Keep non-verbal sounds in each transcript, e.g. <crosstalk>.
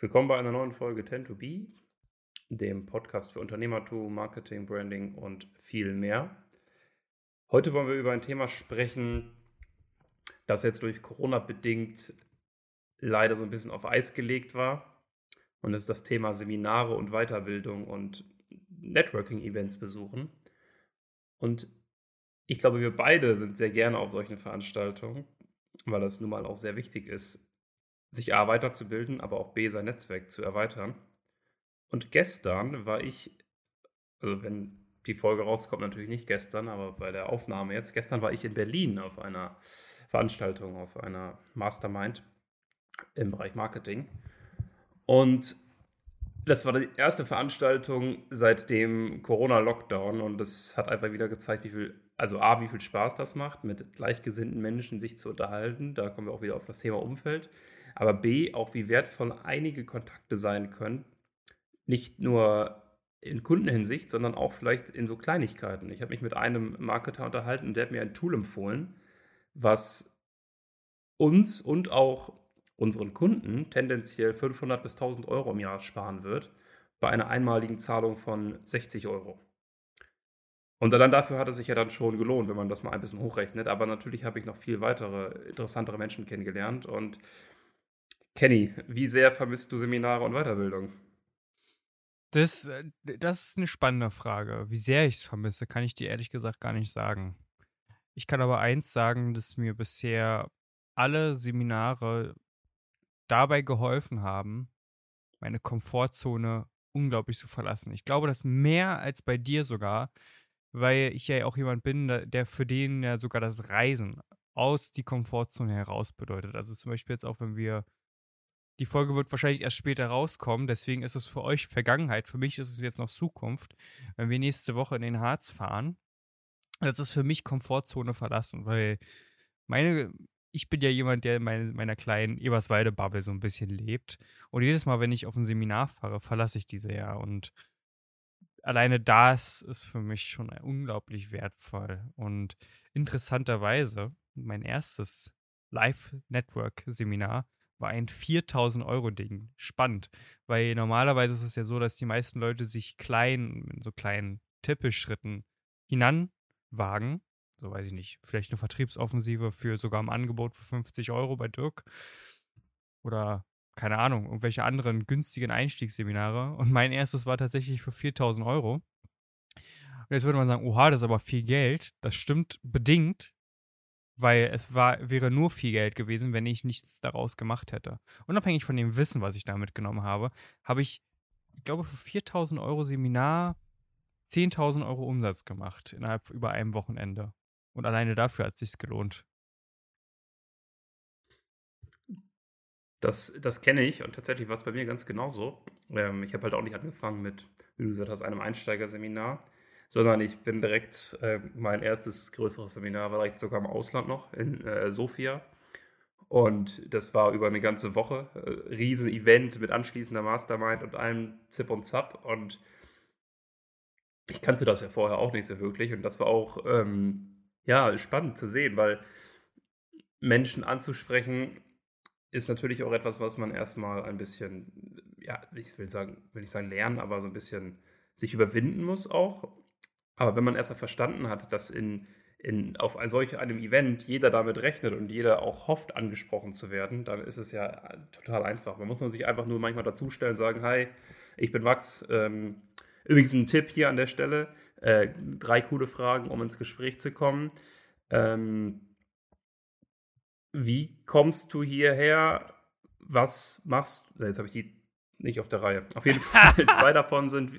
Willkommen bei einer neuen Folge Tend to Be, dem Podcast für Unternehmertum, Marketing, Branding und viel mehr. Heute wollen wir über ein Thema sprechen, das jetzt durch Corona bedingt leider so ein bisschen auf Eis gelegt war. Und das ist das Thema Seminare und Weiterbildung und Networking-Events besuchen. Und ich glaube, wir beide sind sehr gerne auf solchen Veranstaltungen, weil das nun mal auch sehr wichtig ist, sich A weiterzubilden, aber auch B sein Netzwerk zu erweitern. Und gestern war ich, also wenn die Folge rauskommt, natürlich nicht gestern, aber bei der Aufnahme jetzt, gestern war ich in Berlin auf einer Veranstaltung, auf einer Mastermind im Bereich Marketing. Und das war die erste Veranstaltung seit dem Corona-Lockdown und es hat einfach wieder gezeigt, wie viel, also A, wie viel Spaß das macht, mit gleichgesinnten Menschen sich zu unterhalten. Da kommen wir auch wieder auf das Thema Umfeld aber B, auch wie wertvoll einige Kontakte sein können, nicht nur in Kundenhinsicht, sondern auch vielleicht in so Kleinigkeiten. Ich habe mich mit einem Marketer unterhalten der hat mir ein Tool empfohlen, was uns und auch unseren Kunden tendenziell 500 bis 1000 Euro im Jahr sparen wird, bei einer einmaligen Zahlung von 60 Euro. Und dann dafür hat es sich ja dann schon gelohnt, wenn man das mal ein bisschen hochrechnet. Aber natürlich habe ich noch viel weitere interessantere Menschen kennengelernt und Kenny, wie sehr vermisst du Seminare und Weiterbildung? Das, äh, das ist eine spannende Frage. Wie sehr ich es vermisse, kann ich dir ehrlich gesagt gar nicht sagen. Ich kann aber eins sagen, dass mir bisher alle Seminare dabei geholfen haben, meine Komfortzone unglaublich zu verlassen. Ich glaube, das mehr als bei dir sogar, weil ich ja auch jemand bin, der für den ja sogar das Reisen aus die Komfortzone heraus bedeutet. Also zum Beispiel jetzt auch, wenn wir die Folge wird wahrscheinlich erst später rauskommen, deswegen ist es für euch Vergangenheit. Für mich ist es jetzt noch Zukunft. Wenn wir nächste Woche in den Harz fahren, das ist für mich Komfortzone verlassen, weil meine, ich bin ja jemand, der in meine, meiner kleinen Eberswalde-Bubble so ein bisschen lebt. Und jedes Mal, wenn ich auf ein Seminar fahre, verlasse ich diese ja. Und alleine das ist für mich schon unglaublich wertvoll. Und interessanterweise, mein erstes Live-Network-Seminar war ein 4000 Euro Ding. Spannend, weil normalerweise ist es ja so, dass die meisten Leute sich klein, in so kleinen Tippelschritten hinanwagen. So weiß ich nicht, vielleicht eine Vertriebsoffensive für sogar ein Angebot für 50 Euro bei Dirk. Oder keine Ahnung, irgendwelche anderen günstigen Einstiegsseminare. Und mein erstes war tatsächlich für 4000 Euro. Und jetzt würde man sagen, oha, das ist aber viel Geld. Das stimmt bedingt, weil es war, wäre nur viel Geld gewesen, wenn ich nichts daraus gemacht hätte. Unabhängig von dem Wissen, was ich da mitgenommen habe, habe ich, ich glaube, für 4000 Euro Seminar 10.000 Euro Umsatz gemacht innerhalb über einem Wochenende. Und alleine dafür hat es sich gelohnt. Das, das kenne ich und tatsächlich war es bei mir ganz genauso. Ähm, ich habe halt auch nicht angefangen mit, wie du gesagt hast, einem Einsteigerseminar sondern ich bin direkt, äh, mein erstes größeres Seminar war direkt sogar im Ausland noch, in äh, Sofia. Und das war über eine ganze Woche. Äh, riesen Event mit anschließender Mastermind und allem Zip und Zap. Und ich kannte das ja vorher auch nicht so wirklich. Und das war auch ähm, ja, spannend zu sehen, weil Menschen anzusprechen ist natürlich auch etwas, was man erstmal ein bisschen, ja, ich will sagen, will ich sagen lernen, aber so ein bisschen sich überwinden muss auch. Aber wenn man erstmal verstanden hat, dass in, in, auf solch einem Event jeder damit rechnet und jeder auch hofft, angesprochen zu werden, dann ist es ja total einfach. Man muss sich einfach nur manchmal dazustellen, sagen, hi, ich bin Max. Ähm, übrigens ein Tipp hier an der Stelle, äh, drei coole Fragen, um ins Gespräch zu kommen. Ähm, wie kommst du hierher? Was machst du? Jetzt habe ich die nicht auf der Reihe. Auf jeden <laughs> Fall, zwei davon sind,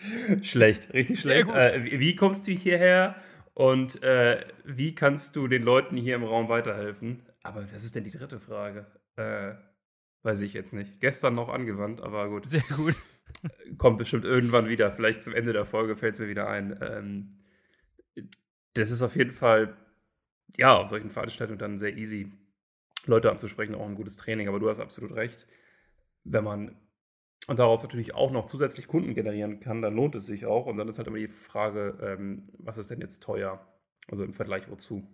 <laughs> schlecht, richtig schlecht. Äh, wie kommst du hierher und äh, wie kannst du den Leuten hier im Raum weiterhelfen? Aber was ist denn die dritte Frage? Äh, weiß ich jetzt nicht. Gestern noch angewandt, aber gut. Sehr gut. <laughs> Kommt bestimmt irgendwann wieder. Vielleicht zum Ende der Folge fällt es mir wieder ein. Ähm, das ist auf jeden Fall, ja, auf solchen Veranstaltungen dann sehr easy, Leute anzusprechen, auch ein gutes Training. Aber du hast absolut recht. Wenn man und daraus natürlich auch noch zusätzlich Kunden generieren kann, dann lohnt es sich auch. Und dann ist halt immer die Frage, ähm, was ist denn jetzt teuer? Also im Vergleich wozu?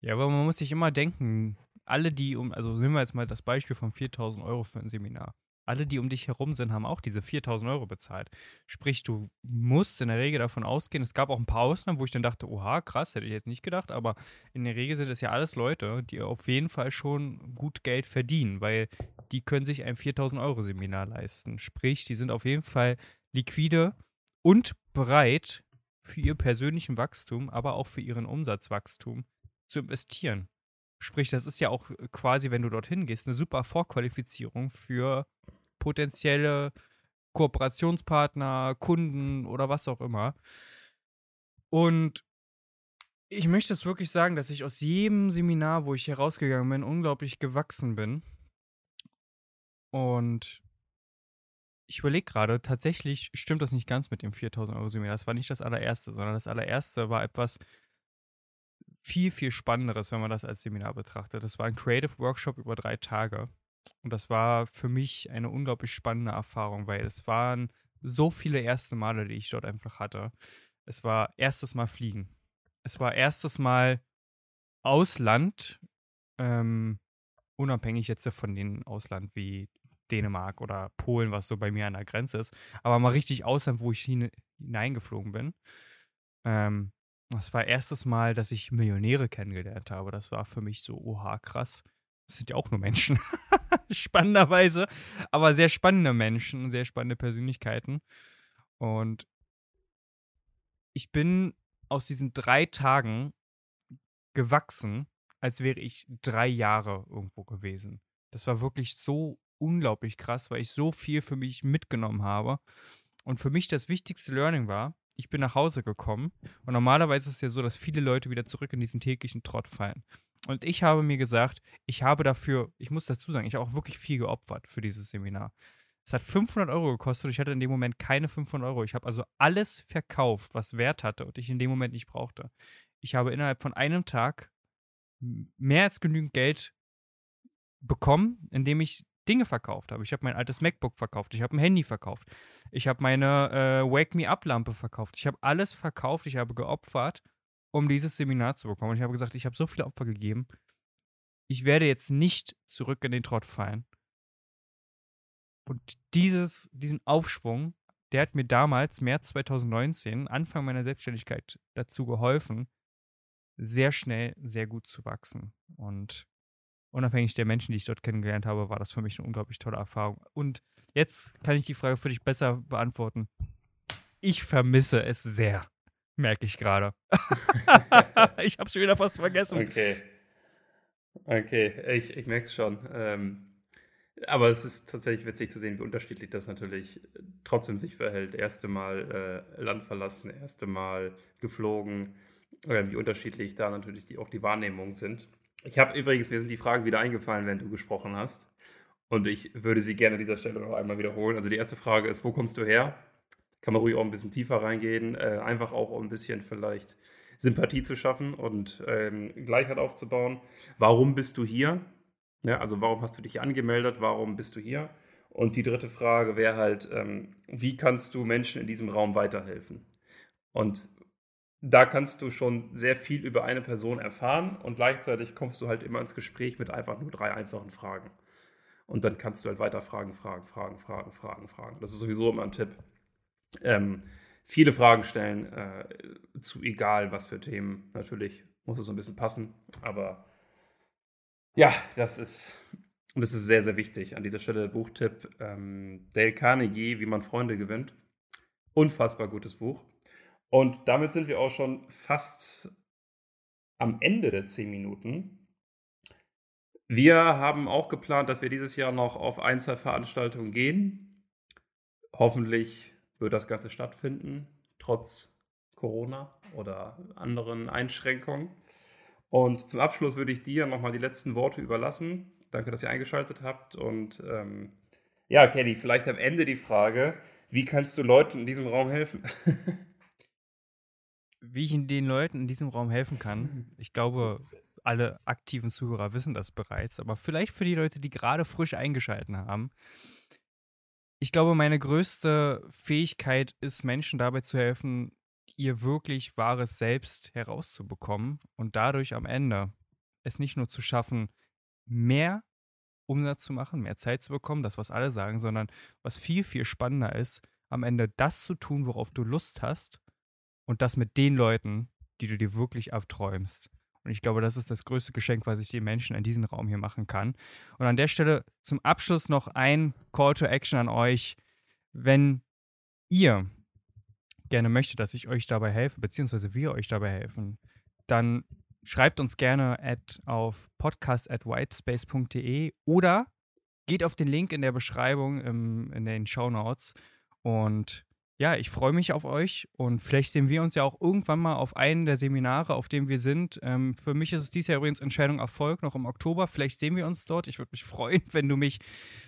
Ja, aber man muss sich immer denken, alle, die um, also nehmen wir jetzt mal das Beispiel von 4000 Euro für ein Seminar. Alle, die um dich herum sind, haben auch diese 4000 Euro bezahlt. Sprich, du musst in der Regel davon ausgehen, es gab auch ein paar Ausnahmen, wo ich dann dachte, oha, krass, hätte ich jetzt nicht gedacht, aber in der Regel sind es ja alles Leute, die auf jeden Fall schon gut Geld verdienen, weil die können sich ein 4000 Euro Seminar leisten. Sprich, die sind auf jeden Fall liquide und bereit für ihr persönlichen Wachstum, aber auch für ihren Umsatzwachstum zu investieren. Sprich, das ist ja auch quasi, wenn du dorthin gehst, eine super Vorqualifizierung für potenzielle Kooperationspartner, Kunden oder was auch immer. Und ich möchte es wirklich sagen, dass ich aus jedem Seminar, wo ich herausgegangen bin, unglaublich gewachsen bin. Und ich überlege gerade, tatsächlich stimmt das nicht ganz mit dem 4000 Euro Seminar. Das war nicht das allererste, sondern das allererste war etwas viel, viel Spannenderes, wenn man das als Seminar betrachtet. Das war ein Creative Workshop über drei Tage. Und das war für mich eine unglaublich spannende Erfahrung, weil es waren so viele erste Male, die ich dort einfach hatte. Es war erstes Mal Fliegen. Es war erstes Mal Ausland, ähm, unabhängig jetzt von den Ausland wie Dänemark oder Polen, was so bei mir an der Grenze ist, aber mal richtig Ausland, wo ich hin, hineingeflogen bin. Ähm, das war erstes Mal, dass ich Millionäre kennengelernt habe. Das war für mich so, oha, krass. Das sind ja auch nur Menschen. <laughs> Spannenderweise. Aber sehr spannende Menschen, sehr spannende Persönlichkeiten. Und ich bin aus diesen drei Tagen gewachsen, als wäre ich drei Jahre irgendwo gewesen. Das war wirklich so unglaublich krass, weil ich so viel für mich mitgenommen habe. Und für mich das wichtigste Learning war, ich bin nach Hause gekommen und normalerweise ist es ja so, dass viele Leute wieder zurück in diesen täglichen Trott fallen. Und ich habe mir gesagt, ich habe dafür, ich muss dazu sagen, ich habe auch wirklich viel geopfert für dieses Seminar. Es hat 500 Euro gekostet ich hatte in dem Moment keine 500 Euro. Ich habe also alles verkauft, was Wert hatte und ich in dem Moment nicht brauchte. Ich habe innerhalb von einem Tag mehr als genügend Geld bekommen, indem ich Dinge verkauft habe. Ich habe mein altes MacBook verkauft, ich habe ein Handy verkauft, ich habe meine äh, Wake Me Up Lampe verkauft, ich habe alles verkauft, ich habe geopfert, um dieses Seminar zu bekommen. Und ich habe gesagt, ich habe so viele Opfer gegeben, ich werde jetzt nicht zurück in den Trott fallen. Und dieses, diesen Aufschwung, der hat mir damals, März 2019, Anfang meiner Selbstständigkeit, dazu geholfen, sehr schnell, sehr gut zu wachsen. Und unabhängig der Menschen, die ich dort kennengelernt habe, war das für mich eine unglaublich tolle Erfahrung. Und jetzt kann ich die Frage für dich besser beantworten. Ich vermisse es sehr, merke ich gerade. <laughs> ich habe schon wieder fast vergessen. Okay. Okay, ich, ich merke es schon. Ähm, aber es ist tatsächlich witzig zu sehen, wie unterschiedlich das natürlich trotzdem sich verhält. Erste Mal äh, Land verlassen, erste Mal geflogen, äh, wie unterschiedlich da natürlich die, auch die Wahrnehmungen sind. Ich habe übrigens, mir sind die Fragen wieder eingefallen, wenn du gesprochen hast. Und ich würde sie gerne an dieser Stelle noch einmal wiederholen. Also die erste Frage ist, wo kommst du her? Kann man ruhig auch ein bisschen tiefer reingehen. Äh, einfach auch, um ein bisschen vielleicht Sympathie zu schaffen und ähm, Gleichheit aufzubauen. Warum bist du hier? Ja, also warum hast du dich angemeldet? Warum bist du hier? Und die dritte Frage wäre halt, ähm, wie kannst du Menschen in diesem Raum weiterhelfen? Und da kannst du schon sehr viel über eine Person erfahren und gleichzeitig kommst du halt immer ins Gespräch mit einfach nur drei einfachen Fragen. Und dann kannst du halt weiter fragen, fragen, fragen, fragen, fragen, fragen. Das ist sowieso immer ein Tipp. Ähm, viele Fragen stellen, äh, zu egal was für Themen. Natürlich muss es so ein bisschen passen, aber ja, das ist, das ist sehr, sehr wichtig. An dieser Stelle Buchtipp ähm, Dale Carnegie, wie man Freunde gewinnt. Unfassbar gutes Buch. Und damit sind wir auch schon fast am Ende der zehn Minuten. Wir haben auch geplant, dass wir dieses Jahr noch auf ein, zwei Veranstaltungen gehen. Hoffentlich wird das Ganze stattfinden, trotz Corona oder anderen Einschränkungen. Und zum Abschluss würde ich dir nochmal die letzten Worte überlassen. Danke, dass ihr eingeschaltet habt. Und ähm, ja, Kenny, vielleicht am Ende die Frage, wie kannst du Leuten in diesem Raum helfen? <laughs> wie ich den Leuten in diesem Raum helfen kann. <laughs> Ich glaube, alle aktiven Zuhörer wissen das bereits, aber vielleicht für die Leute, die gerade frisch eingeschaltet haben. Ich glaube, meine größte Fähigkeit ist, Menschen dabei zu helfen, ihr wirklich wahres Selbst herauszubekommen und dadurch am Ende es nicht nur zu schaffen, mehr Umsatz zu machen, mehr Zeit zu bekommen, das, was alle sagen, sondern was viel, viel spannender ist, am Ende das zu tun, worauf du Lust hast und das mit den Leuten, die du dir wirklich abträumst. Und ich glaube, das ist das größte Geschenk, was ich den Menschen in diesem Raum hier machen kann. Und an der Stelle zum Abschluss noch ein Call to Action an euch. Wenn ihr gerne möchtet, dass ich euch dabei helfe, beziehungsweise wir euch dabei helfen, dann schreibt uns gerne at, auf podcast at whitespace.de oder geht auf den Link in der Beschreibung im, in den Show Notes und ja, ich freue mich auf euch und vielleicht sehen wir uns ja auch irgendwann mal auf einem der Seminare, auf dem wir sind. Ähm, für mich ist es dieses Jahr übrigens Entscheidung Erfolg, noch im Oktober. Vielleicht sehen wir uns dort. Ich würde mich freuen, <laughs> wenn du mich,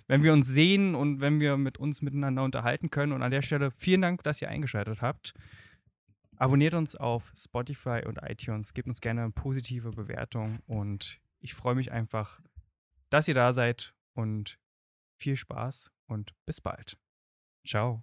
wenn wir uns sehen und wenn wir mit uns miteinander unterhalten können. Und an der Stelle vielen Dank, dass ihr eingeschaltet habt. Abonniert uns auf Spotify und iTunes, gebt uns gerne eine positive Bewertung und ich freue mich einfach, dass ihr da seid und viel Spaß und bis bald. Ciao.